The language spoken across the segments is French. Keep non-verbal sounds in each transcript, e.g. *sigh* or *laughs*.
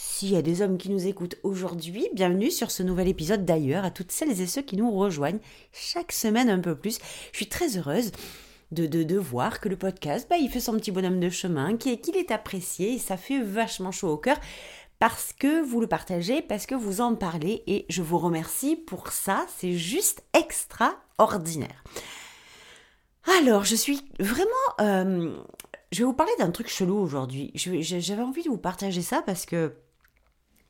S'il y a des hommes qui nous écoutent aujourd'hui, bienvenue sur ce nouvel épisode d'ailleurs, à toutes celles et ceux qui nous rejoignent chaque semaine un peu plus. Je suis très heureuse de, voir que le podcast, bah, il fait son petit bonhomme de chemin, qu'il est apprécié et ça fait vachement chaud au cœur parce que vous le partagez, parce que vous en parlez et je vous remercie pour ça, c'est juste extraordinaire. Alors, je suis vraiment euh, je vais vous parler d'un truc chelou aujourd'hui. J'avais envie de vous partager ça parce que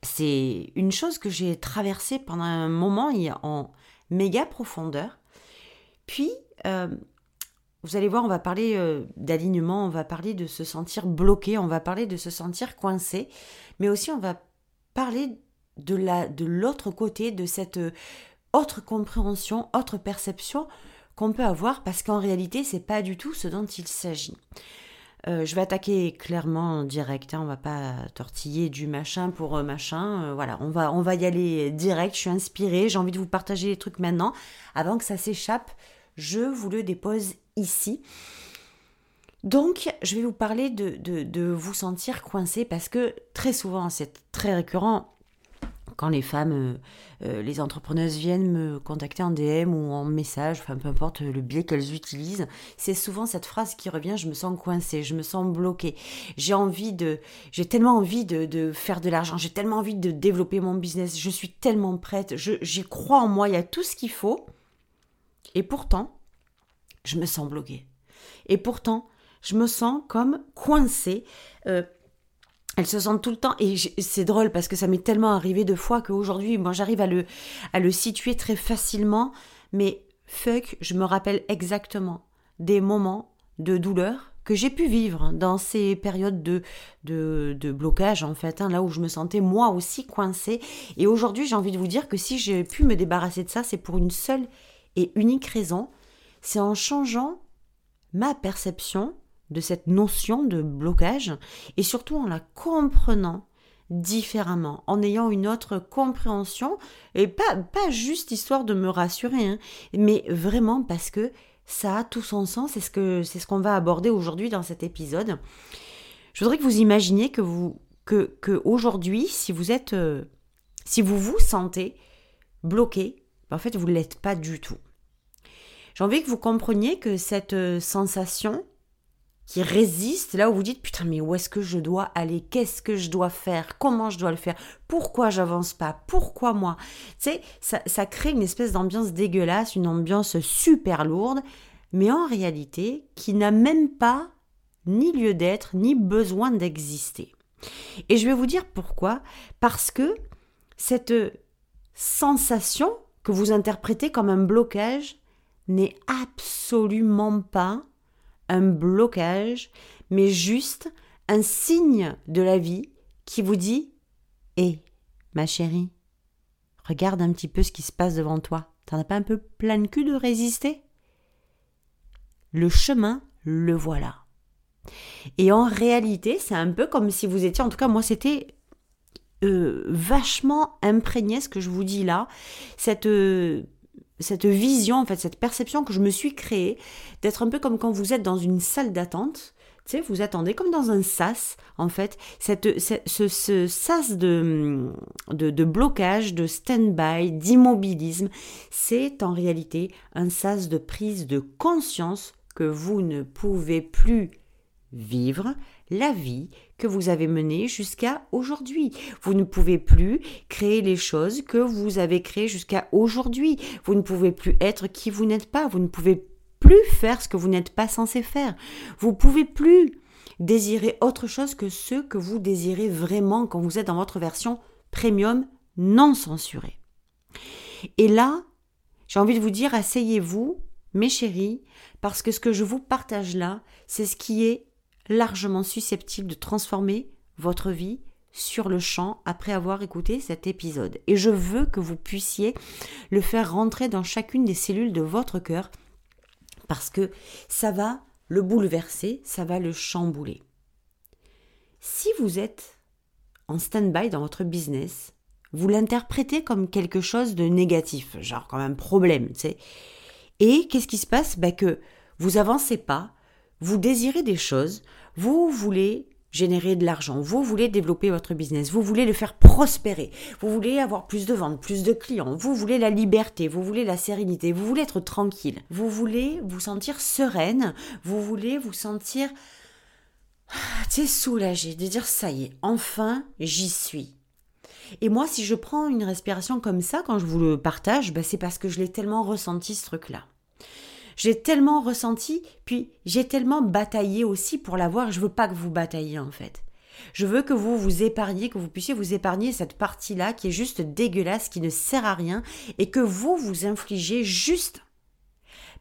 c'est une chose que j'ai traversée pendant un moment en méga profondeur. Puis, euh, vous allez voir, on va parler euh, d'alignement, on va parler de se sentir bloqué, on va parler de se sentir coincé, mais aussi on va parler de la de l'autre côté de cette euh, autre compréhension, autre perception qu'on peut avoir parce qu'en réalité, c'est pas du tout ce dont il s'agit. Euh, je vais attaquer clairement direct, hein, on va pas tortiller du machin pour euh, machin. Euh, voilà, on va, on va y aller direct. Je suis inspirée, j'ai envie de vous partager les trucs maintenant. Avant que ça s'échappe, je vous le dépose ici. Donc, je vais vous parler de, de, de vous sentir coincé parce que très souvent, c'est très récurrent quand les femmes, euh, euh, les entrepreneuses viennent me contacter en DM ou en message, enfin peu importe le biais qu'elles utilisent, c'est souvent cette phrase qui revient je me sens coincée, je me sens bloquée. J'ai envie de, j'ai tellement envie de, faire de l'argent, j'ai tellement envie de développer mon business, je suis tellement prête, j'y crois en moi, il y a tout ce qu'il faut. Et pourtant, je me sens bloquée. Et pourtant, je me sens comme coincée. Euh, elles se sentent tout le temps et c'est drôle parce que ça m'est tellement arrivé de fois qu'aujourd'hui moi j'arrive à le à le situer très facilement mais fuck je me rappelle exactement des moments de douleur que j'ai pu vivre dans ces périodes de, de, blocage en fait, hein, là où je me sentais moi aussi coincée. Et aujourd'hui j'ai envie de vous dire que si j'ai pu me débarrasser de ça, c'est pour une seule et unique raison, c'est en changeant ma perception de cette notion de blocage et surtout en la comprenant différemment, en ayant une autre compréhension et pas, pas juste histoire de me rassurer, hein, mais vraiment parce que ça a tout son sens, que c'est ce qu'on va aborder aujourd'hui dans cet épisode. Je voudrais que vous imaginiez que vous que, que aujourd'hui, si vous êtes euh, si vous vous sentez bloqué, ben, en fait vous ne l'êtes pas du tout. J'ai envie que vous compreniez que cette euh, sensation, qui résiste, là où vous dites putain mais où est-ce que je dois aller? Qu'est-ce que je dois faire? Comment je dois le faire? Pourquoi j'avance pas? Pourquoi moi? Tu sais, ça, ça crée une espèce d'ambiance dégueulasse, une ambiance super lourde, mais en réalité qui n'a même pas ni lieu d'être, ni besoin d'exister. Et je vais vous dire pourquoi. Parce que cette sensation que vous interprétez comme un blocage n'est absolument pas un blocage, mais juste un signe de la vie qui vous dit Hé, ma chérie, regarde un petit peu ce qui se passe devant toi. T'en as pas un peu plein le cul de résister? Le chemin, le voilà. Et en réalité, c'est un peu comme si vous étiez, en tout cas moi c'était euh, vachement imprégné ce que je vous dis là, cette euh, cette vision, en fait, cette perception que je me suis créée d'être un peu comme quand vous êtes dans une salle d'attente. Tu sais, vous attendez comme dans un sas, en fait. Cette, ce, ce, sas de, de, de blocage, de stand-by, d'immobilisme, c'est en réalité un sas de prise de conscience que vous ne pouvez plus vivre la vie que vous avez menée jusqu'à aujourd'hui. Vous ne pouvez plus créer les choses que vous avez créées jusqu'à aujourd'hui. Vous ne pouvez plus être qui vous n'êtes pas. Vous ne pouvez plus faire ce que vous n'êtes pas censé faire. Vous pouvez plus désirer autre chose que ce que vous désirez vraiment quand vous êtes dans votre version premium non censurée. Et là, j'ai envie de vous dire, asseyez-vous, mes chéris, parce que ce que je vous partage là, c'est ce qui est largement susceptible de transformer votre vie sur le champ après avoir écouté cet épisode. Et je veux que vous puissiez le faire rentrer dans chacune des cellules de votre cœur parce que ça va le bouleverser, ça va le chambouler. Si vous êtes en stand-by dans votre business, vous l'interprétez comme quelque chose de négatif, genre comme un problème, tu sais. Et qu'est-ce qui se passe? Ben que vous avancez pas, vous désirez des choses, vous voulez générer de l'argent, vous voulez développer votre business, vous voulez le faire prospérer, vous voulez avoir plus de ventes, plus de clients, vous voulez la liberté, vous voulez la sérénité, vous voulez être tranquille, vous voulez vous sentir sereine, vous voulez vous sentir tu soulagé de dire ça y est, enfin j'y suis. Et moi, si je prends une respiration comme ça, quand je vous le partage, ben, c'est parce que je l'ai tellement ressenti ce truc-là. J'ai tellement ressenti, puis j'ai tellement bataillé aussi pour l'avoir. Je veux pas que vous batailliez en fait. Je veux que vous vous épargniez, que vous puissiez vous épargner cette partie-là qui est juste dégueulasse, qui ne sert à rien, et que vous vous infligez juste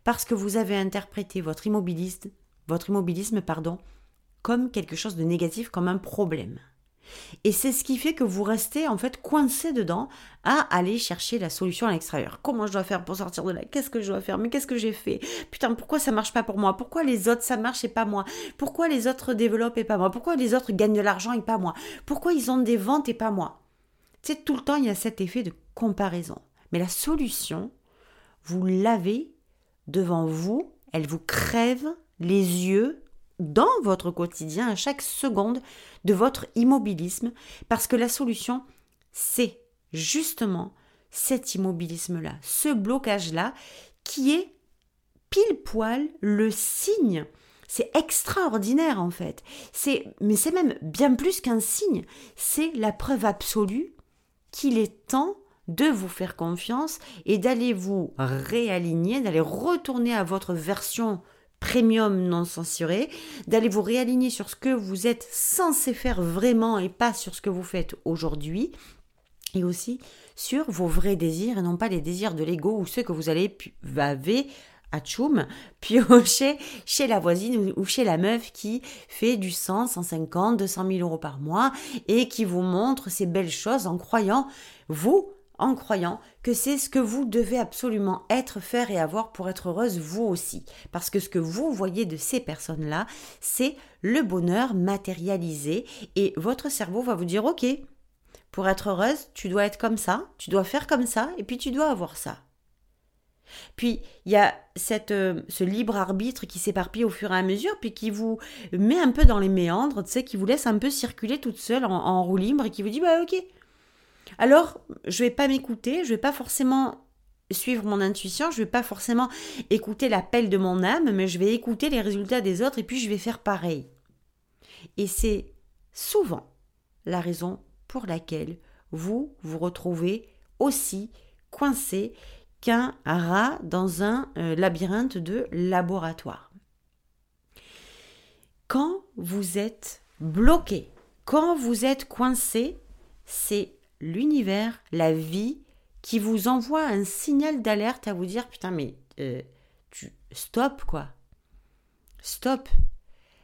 parce que vous avez interprété votre immobilisme, comme quelque chose de négatif, comme un problème. Et c'est ce qui fait que vous restez en fait coincé dedans à aller chercher la solution à l'extérieur. Comment je dois faire pour sortir de là? Qu'est-ce que je dois faire? Mais qu'est-ce que j'ai fait? Putain, pourquoi ça marche pas pour moi? Pourquoi les autres ça marche et pas moi? Pourquoi les autres développent et pas moi? Pourquoi les autres gagnent de l'argent et pas moi? Pourquoi ils ont des ventes et pas moi? Tu sais, tout le temps, il y a cet effet de comparaison. Mais la solution, vous l'avez devant vous, elle vous crève les yeux dans votre quotidien à chaque seconde de votre immobilisme parce que la solution, c'est justement cet immobilisme-là, ce blocage-là qui est pile poil le signe. C'est extraordinaire en fait. C'est mais c'est même bien plus qu'un signe, c'est la preuve absolue qu'il est temps de vous faire confiance et d'aller vous réaligner, d'aller retourner à votre version premium non censuré, d'aller vous réaligner sur ce que vous êtes censé faire vraiment et pas sur ce que vous faites aujourd'hui, et aussi sur vos vrais désirs et non pas les désirs de l'ego ou ceux que vous allez avez à Tchoum, *laughs* piocher chez la voisine ou chez la meuf qui fait du 100, 150, 200 000 euros par mois et qui vous montre ces belles choses en croyant, vous, en croyant que c'est ce que vous devez absolument être, faire et avoir pour être heureuse vous aussi. Parce que ce que vous voyez de ces personnes-là, c'est le bonheur matérialisé et votre cerveau va vous dire ok, pour être heureuse, tu dois être comme ça, tu dois faire comme ça et puis tu dois avoir ça. Puis il y a cette, euh, ce libre arbitre qui s'éparpille au fur et à mesure, puis qui vous met un peu dans les méandres, qui vous laisse un peu circuler toute seule en, en roue libre et qui vous dit bah ok, alors je vais pas m'écouter, je vais pas forcément suivre mon intuition, je vais pas forcément écouter l'appel de mon âme, mais je vais écouter les résultats des autres et puis je vais faire pareil. Et c'est souvent la raison pour laquelle vous vous retrouvez aussi coincé qu'un rat dans un euh, labyrinthe de laboratoire. Quand vous êtes bloqué, quand vous êtes coincé, c'est l'univers, la vie, qui vous envoie un signal d'alerte à vous dire putain mais euh, tu stop quoi. Stop.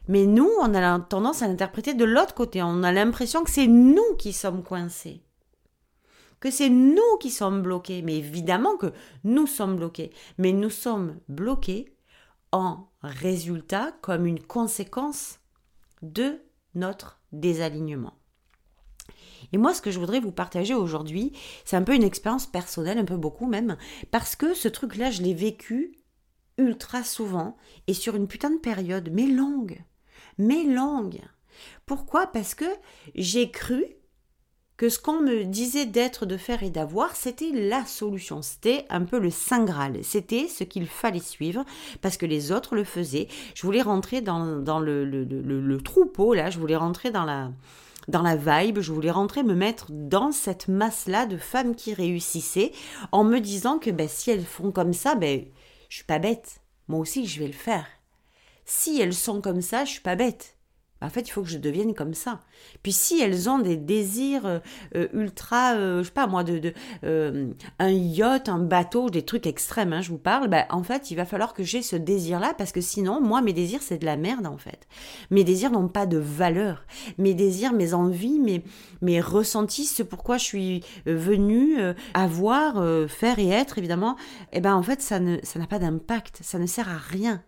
Mais nous, on a tendance à l'interpréter de l'autre côté. On a l'impression que c'est nous qui sommes coincés. Que c'est nous qui sommes bloqués. Mais évidemment que nous sommes bloqués. Mais nous sommes bloqués en résultat comme une conséquence de notre désalignement. Et moi, ce que je voudrais vous partager aujourd'hui, c'est un peu une expérience personnelle, un peu beaucoup même, parce que ce truc-là, je l'ai vécu ultra souvent et sur une putain de période, mais longue, mais longue. Pourquoi? Parce que j'ai cru que ce qu'on me disait d'être, de faire et d'avoir, c'était la solution. C'était un peu le Saint Graal. C'était ce qu'il fallait suivre parce que les autres le faisaient. Je voulais rentrer dans, le, troupeau, là, je voulais rentrer dans la, dans la vibe, je voulais rentrer me mettre dans cette masse-là de femmes qui réussissaient en me disant que ben, si elles font comme ça, ben, je suis pas bête. Moi aussi, je vais le faire. Si elles sont comme ça, je suis pas bête. En fait, il faut que je devienne comme ça. Puis si elles ont des désirs euh, euh, ultra, euh, je sais pas moi, de, un yacht, un bateau, des trucs extrêmes, hein, je vous parle, bah, en fait, il va falloir que j'ai ce désir-là parce que sinon, moi, mes désirs, c'est de la merde en fait. Mes désirs n'ont pas de valeur. Mes désirs, mes envies, mes, mes ressentis, ce pourquoi je suis venue avoir, faire et être, évidemment, eh ben en fait, ça ne, ça n'a pas d'impact, ça ne sert à rien.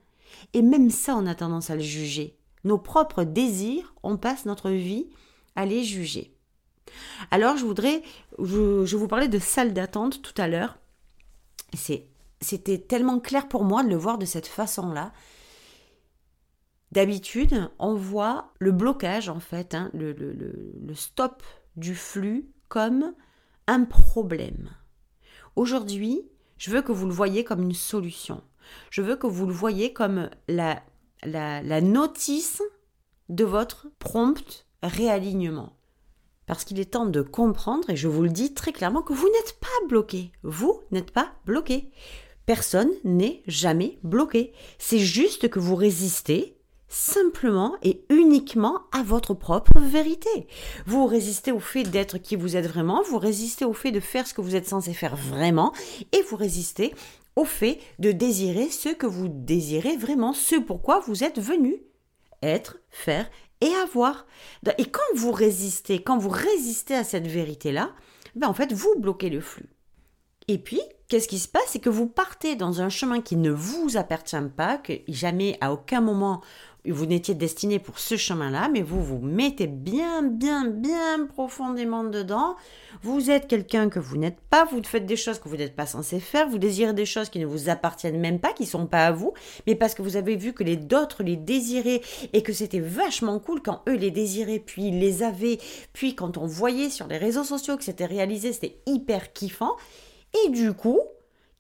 Et même ça, on a tendance à le juger nos propres désirs, on passe notre vie à les juger. Alors je voudrais, je, vous parlais de salle d'attente tout à l'heure. C'était tellement clair pour moi de le voir de cette façon-là. D'habitude, on voit le blocage, en fait, hein, le, le stop du flux comme un problème. Aujourd'hui, je veux que vous le voyez comme une solution. Je veux que vous le voyez comme la la, notice de votre prompt réalignement. Parce qu'il est temps de comprendre, et je vous le dis très clairement, que vous n'êtes pas bloqué. Vous n'êtes pas bloqué. Personne n'est jamais bloqué. C'est juste que vous résistez simplement et uniquement à votre propre vérité. Vous résistez au fait d'être qui vous êtes vraiment, vous résistez au fait de faire ce que vous êtes censé faire vraiment, et vous résistez au fait de désirer ce que vous désirez vraiment, ce pourquoi vous êtes venu. Être, faire et avoir. Et quand vous résistez, quand vous résistez à cette vérité-là, ben en fait, vous bloquez le flux. Et puis, qu'est-ce qui se passe? C'est que vous partez dans un chemin qui ne vous appartient pas, que jamais à aucun moment vous n'étiez destiné pour ce chemin-là, mais vous vous mettez bien, bien, bien profondément dedans. Vous êtes quelqu'un que vous n'êtes pas, vous faites des choses que vous n'êtes pas censé faire, vous désirez des choses qui ne vous appartiennent même pas, qui ne sont pas à vous, mais parce que vous avez vu que les d'autres les désiraient et que c'était vachement cool quand eux les désiraient, puis ils les avaient, puis quand on voyait sur les réseaux sociaux que c'était réalisé, c'était hyper kiffant. Et du coup,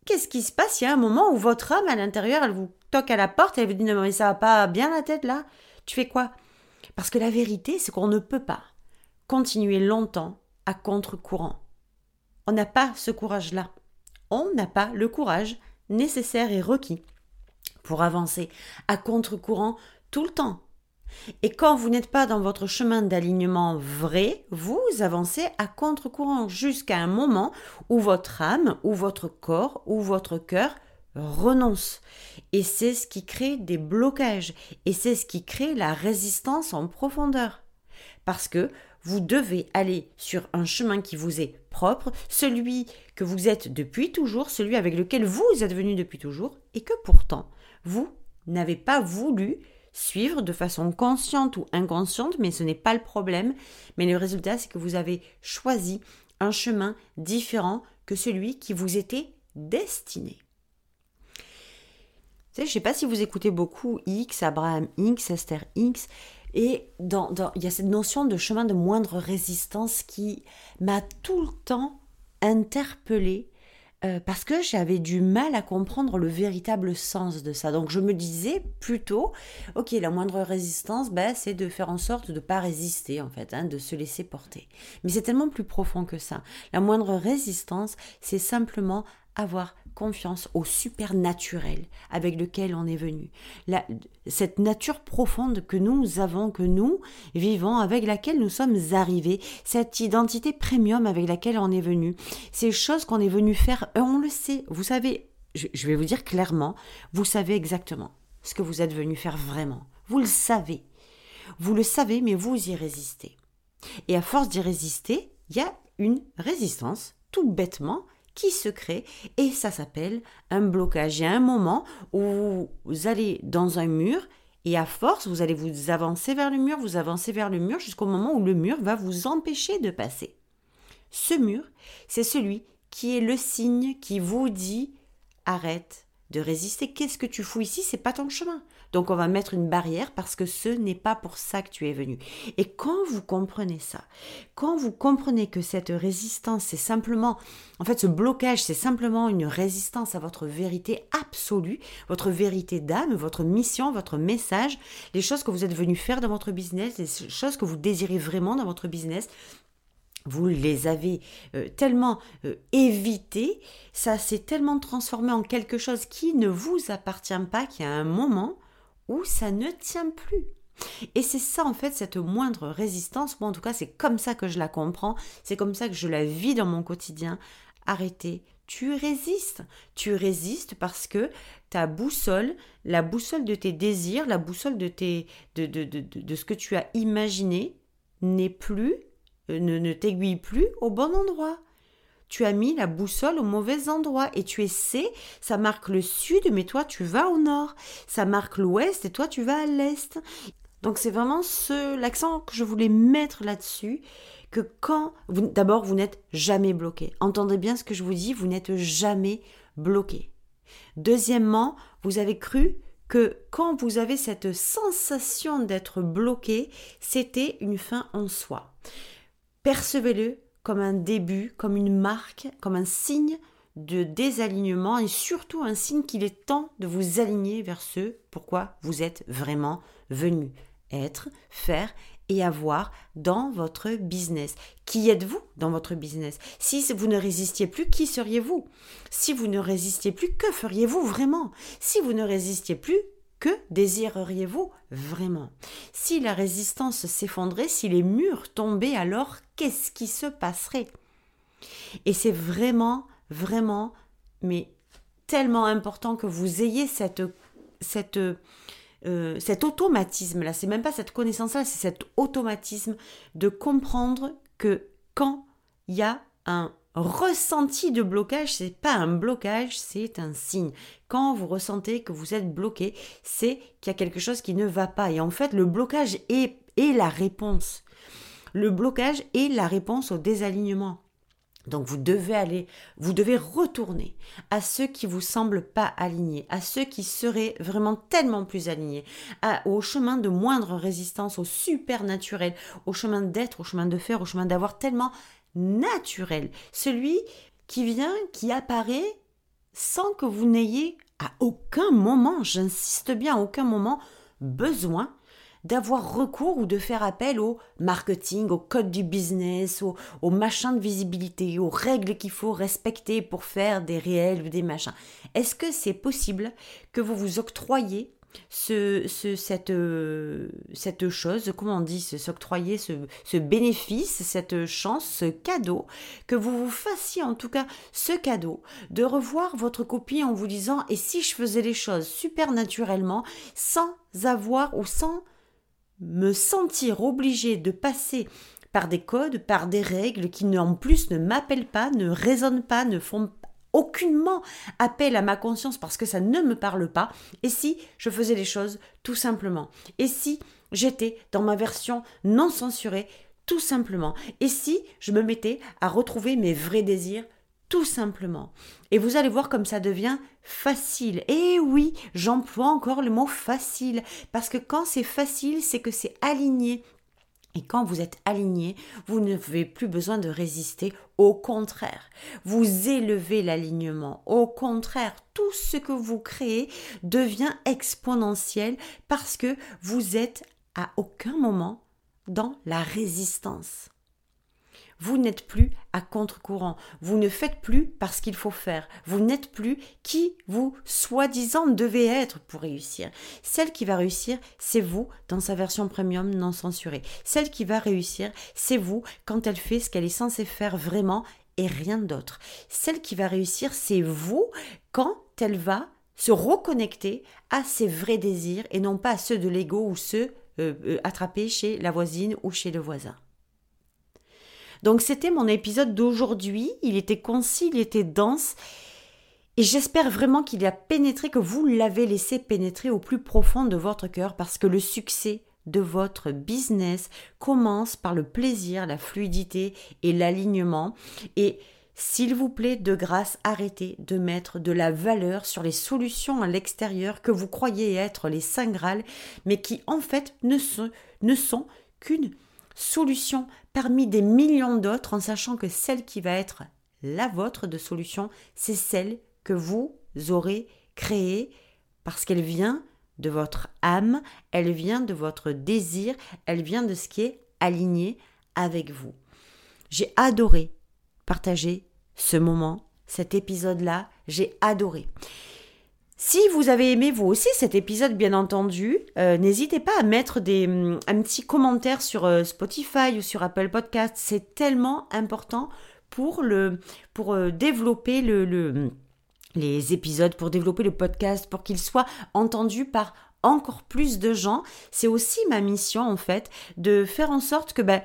qu'est-ce qui se passe? Il y a un moment où votre âme à l'intérieur, elle vous toque à la porte et elle vous dit non mais ça va pas bien la tête là Tu fais quoi? Parce que la vérité, c'est qu'on ne peut pas continuer longtemps à contre-courant. On n'a pas ce courage-là. On n'a pas le courage nécessaire et requis pour avancer à contre-courant tout le temps. Et quand vous n'êtes pas dans votre chemin d'alignement vrai, vous avancez à contre-courant jusqu'à un moment où votre âme, ou votre corps, ou votre cœur renonce. Et c'est ce qui crée des blocages. Et c'est ce qui crée la résistance en profondeur. Parce que vous devez aller sur un chemin qui vous est propre, celui que vous êtes depuis toujours, celui avec lequel vous êtes venu depuis toujours, et que pourtant, vous n'avez pas voulu suivre de façon consciente ou inconsciente, mais ce n'est pas le problème. Mais le résultat, c'est que vous avez choisi un chemin différent que celui qui vous était destiné. je ne sais pas si vous écoutez beaucoup X, Abraham X, Esther X, et il y a cette notion de chemin de moindre résistance qui m'a tout le temps interpellée euh, parce que j'avais du mal à comprendre le véritable sens de ça. Donc je me disais plutôt, ok, la moindre résistance, ben, c'est de faire en sorte de ne pas résister en fait, hein, de se laisser porter. Mais c'est tellement plus profond que ça. La moindre résistance, c'est simplement avoir confiance au supernaturel avec lequel on est venu. cette nature profonde que nous avons, que nous vivons, avec laquelle nous sommes arrivés, cette identité premium avec laquelle on est venu, ces choses qu'on est venu faire, on le sait. Vous savez, je, vais vous dire clairement, vous savez exactement ce que vous êtes venu faire vraiment. Vous le savez. Vous le savez, mais vous y résistez. Et à force d'y résister, il y a une résistance, tout bêtement, qui se crée et ça s'appelle un blocage. Il y a un moment où vous allez dans un mur et à force, vous allez vous avancer vers le mur, vous avancez vers le mur jusqu'au moment où le mur va vous empêcher de passer. Ce mur, c'est celui qui est le signe qui vous dit arrête de résister. Qu'est-ce que tu fous ici? C'est pas ton chemin. Donc on va mettre une barrière parce que ce n'est pas pour ça que tu es venu. Et quand vous comprenez ça, quand vous comprenez que cette résistance, c'est simplement, en fait ce blocage, c'est simplement une résistance à votre vérité absolue, votre vérité d'âme, votre mission, votre message, les choses que vous êtes venu faire dans votre business, les choses que vous désirez vraiment dans votre business, vous les avez euh, tellement euh, évitées, ça s'est tellement transformé en quelque chose qui ne vous appartient pas, qu'il y a un moment où ça ne tient plus. Et c'est ça en fait, cette moindre résistance, moi en tout cas c'est comme ça que je la comprends, c'est comme ça que je la vis dans mon quotidien. Arrêtez, tu résistes. Tu résistes parce que ta boussole, la boussole de tes désirs, la boussole de, tes, de, de, de, de ce que tu as imaginé n'est plus, euh, ne, ne t'aiguille plus au bon endroit. Tu as mis la boussole au mauvais endroit et tu es ça marque le sud, mais toi tu vas au nord. Ça marque l'ouest et toi tu vas à l'est. Donc c'est vraiment ce l'accent que je voulais mettre là-dessus que quand d'abord vous n'êtes jamais bloqué. Entendez bien ce que je vous dis, vous n'êtes jamais bloqué. Deuxièmement, vous avez cru que quand vous avez cette sensation d'être bloqué, c'était une fin en soi. Percevez-le comme un début, comme une marque, comme un signe de désalignement et surtout un signe qu'il est temps de vous aligner vers ce pourquoi vous êtes vraiment venu être, faire et avoir dans votre business. Qui êtes-vous dans votre business? Si vous ne résistiez plus, qui seriez-vous? Si vous ne résistiez plus, que feriez-vous vraiment? Si vous ne résistiez plus, désireriez-vous vraiment? Si la résistance s'effondrait, si les murs tombaient, alors qu'est-ce qui se passerait? Et c'est vraiment, vraiment, mais tellement important que vous ayez cette, cette euh, cet automatisme-là, c'est même pas cette connaissance-là, c'est cet automatisme de comprendre que quand il y a un ressenti de blocage, c'est pas un blocage, c'est un signe. Quand vous ressentez que vous êtes bloqué, c'est qu'il y a quelque chose qui ne va pas. Et en fait, le blocage est, la réponse. Le blocage est la réponse au désalignement. Donc vous devez aller, vous devez retourner à ceux qui vous semblent pas alignés, à ceux qui seraient vraiment tellement plus alignés, au chemin de moindre résistance, au supernaturel, au chemin d'être, au chemin de faire, au chemin d'avoir tellement naturel, celui qui vient, qui apparaît sans que vous n'ayez à aucun moment, j'insiste bien, à aucun moment besoin d'avoir recours ou de faire appel au marketing, au code du business, au, au machin de visibilité, aux règles qu'il faut respecter pour faire des réels ou des machins. Est-ce que c'est possible que vous vous octroyiez ce, ce, cette, euh, cette chose, comment on dit, s'octroyer ce, ce bénéfice, cette chance, ce cadeau, que vous vous fassiez en tout cas ce cadeau de revoir votre copie en vous disant et si je faisais les choses super naturellement sans avoir ou sans me sentir obligé de passer par des codes, par des règles qui en plus ne m'appellent pas, ne résonnent pas, ne font aucunement appel à ma conscience parce que ça ne me parle pas, et si je faisais les choses tout simplement, et si j'étais dans ma version non censurée tout simplement, et si je me mettais à retrouver mes vrais désirs tout simplement? Et vous allez voir comme ça devient facile. Et oui, j'emploie encore le mot facile, parce que quand c'est facile, c'est que c'est aligné. Et quand vous êtes aligné, vous n'avez plus besoin de résister. Au contraire, vous élevez l'alignement. Au contraire, tout ce que vous créez devient exponentiel parce que vous êtes à aucun moment dans la résistance. Vous n'êtes plus à contre-courant. Vous ne faites plus parce qu'il faut faire. Vous n'êtes plus qui vous, soi-disant, devez être pour réussir. Celle qui va réussir, c'est vous dans sa version premium non censurée. Celle qui va réussir, c'est vous quand elle fait ce qu'elle est censée faire vraiment et rien d'autre. Celle qui va réussir, c'est vous quand elle va se reconnecter à ses vrais désirs et non pas à ceux de l'ego ou ceux euh, euh, attrapés chez la voisine ou chez le voisin. Donc c'était mon épisode d'aujourd'hui. Il était concis, il était dense. Et j'espère vraiment qu'il a pénétré, que vous l'avez laissé pénétrer au plus profond de votre cœur parce que le succès de votre business commence par le plaisir, la fluidité et l'alignement. Et s'il vous plaît, de grâce, arrêtez de mettre de la valeur sur les solutions à l'extérieur que vous croyez être les saint Graal, mais qui en fait ne sont, ne sont qu'une solution parmi des millions d'autres en sachant que celle qui va être la vôtre de solution, c'est celle que vous aurez créée parce qu'elle vient de votre âme, elle vient de votre désir, elle vient de ce qui est aligné avec vous. J'ai adoré partager ce moment, cet épisode-là, j'ai adoré. Si vous avez aimé vous aussi cet épisode, bien entendu, euh, n'hésitez pas à mettre mm, un petit commentaire sur euh, Spotify ou sur Apple Podcast. C'est tellement important pour, le, pour euh, développer le, le, les épisodes, pour développer le podcast, pour qu'il soit entendu par encore plus de gens. C'est aussi ma mission, en fait, de faire en sorte que ben,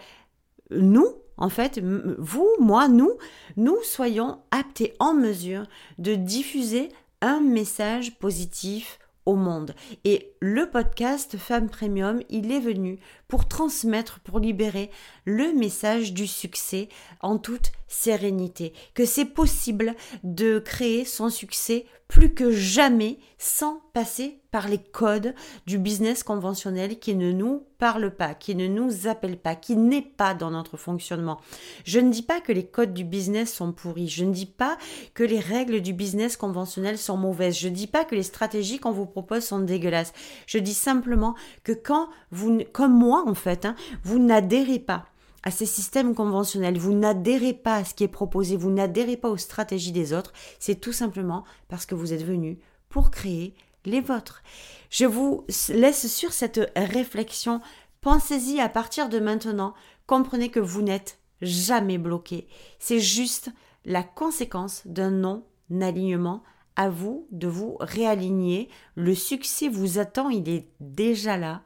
nous, en fait, vous, moi, nous, nous soyons aptes et en mesure de diffuser un message positif au monde. Et le podcast Femme Premium, il est venu pour transmettre, pour libérer le message du succès en toute sérénité. Que c'est possible de créer son succès plus que jamais sans passer par les codes du business conventionnel qui ne nous parle pas, qui ne nous appelle pas, qui n'est pas dans notre fonctionnement. Je ne dis pas que les codes du business sont pourris, je ne dis pas que les règles du business conventionnel sont mauvaises, je ne dis pas que les stratégies qu'on vous propose sont dégueulasses. Je dis simplement que quand vous, comme en fait, hein, vous n'adhérez pas à ces systèmes conventionnels, vous n'adhérez pas à ce qui est proposé, vous n'adhérez pas aux stratégies des autres, c'est tout simplement parce que vous êtes venu pour créer les vôtres. Je vous laisse sur cette réflexion. Pensez-y à partir de maintenant. Comprenez que vous n'êtes jamais bloqué. C'est juste la conséquence d'un non-alignement. À vous de vous réaligner. Le succès vous attend, il est déjà là.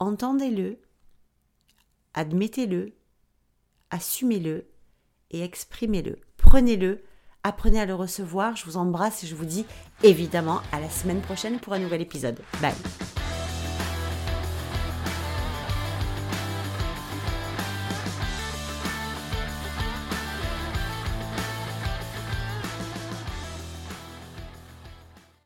Entendez-le, admettez-le, assumez-le et exprimez-le. Prenez-le apprenez à le recevoir. Je vous embrasse et je vous dis évidemment à la semaine prochaine pour un nouvel épisode. Bye